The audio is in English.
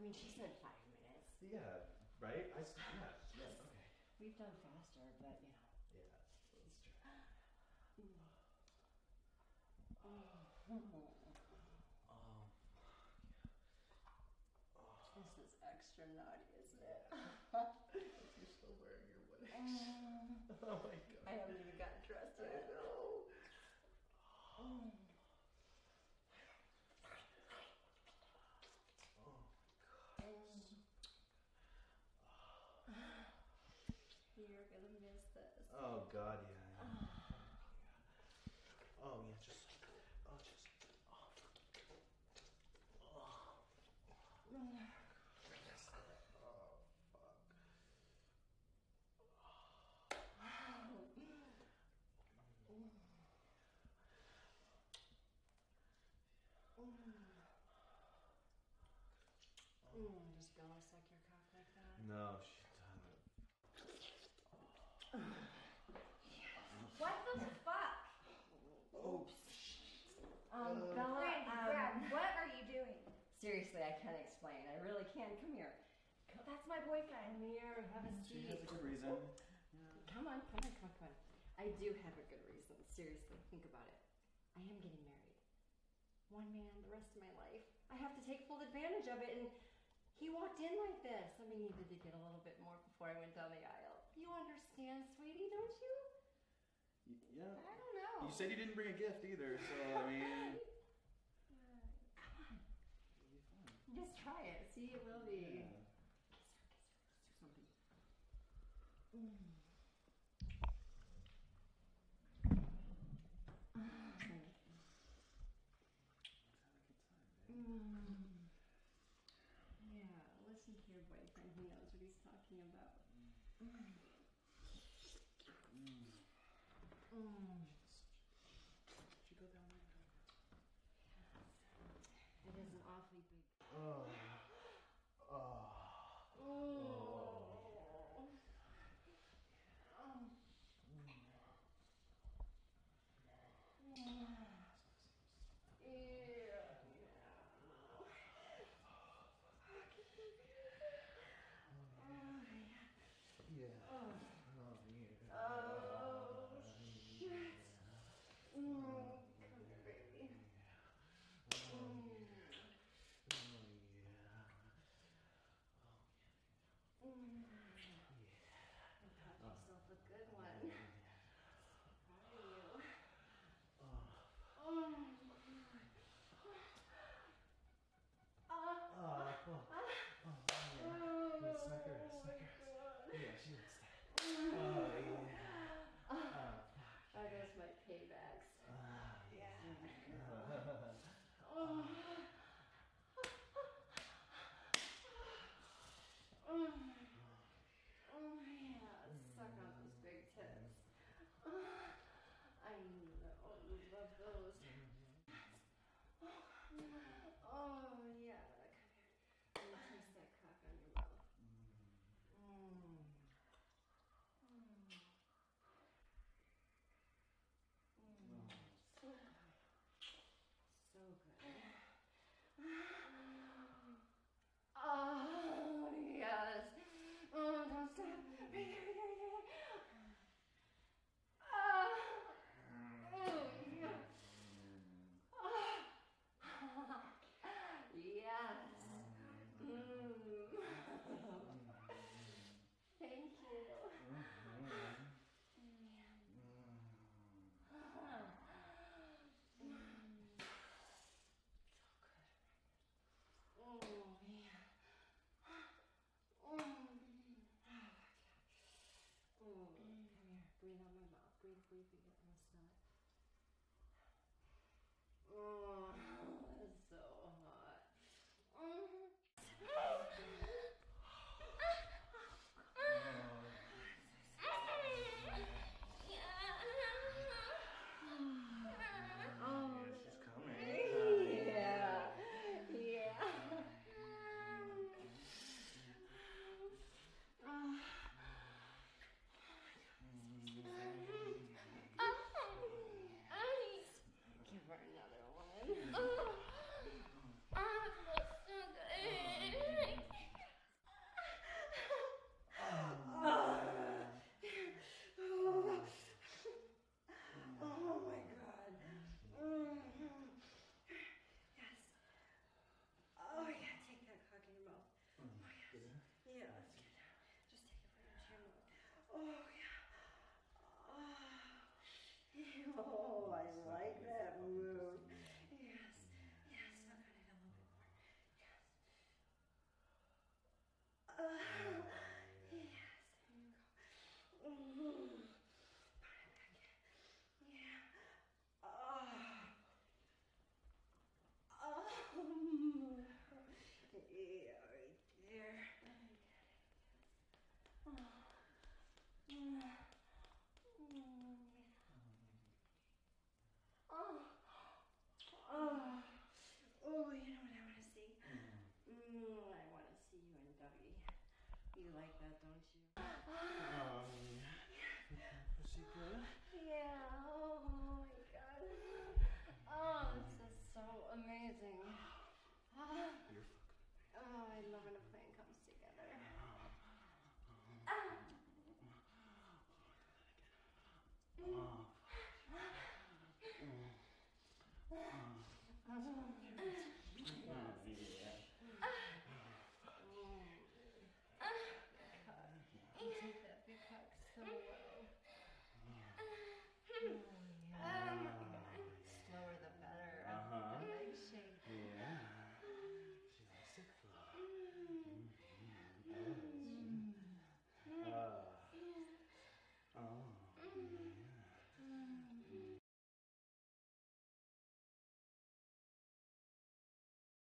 I mean, she said five minutes. Yeah, right? I, s- yeah, ah, yeah, okay. We've done faster, but you know. Yeah, let's try. Oh, This is extra naughty, isn't it? you're still wearing your wedding. Um, oh my god. I haven't even gotten dressed I yet. know. You're gonna miss this. Oh god, yeah. yeah. Oh yeah, just oh just oh. Oh. Yes. Oh fuck. Mm, just gonna suck your cock like that. No, she doesn't. What the fuck? Oh, Um, Uh, Bella, Brandy, um, Brad, what are you doing? seriously, I can't explain. I really can't. Come here. Co- That's my boyfriend. Come here. Have a she seat. has a good reason. Come on, come on, come on, come on. I do have a good reason. Seriously, think about it. I am getting married. One man, the rest of my life. I have to take full advantage of it, and he walked in like this. I mean, needed to get a little bit more before I went down the aisle. You understand, sweetie, don't you? Yeah. I don't know. You said you didn't bring a gift either, so I mean. it'll be fun. Just try it. See, it will be. Yeah. Kiss her, kiss her. Let's do something. Let's have a good time, babe. Yeah, listen to your boyfriend. He knows what he's talking about. Mm. Should Yeah, let's get. Just take. Oh, You like that, So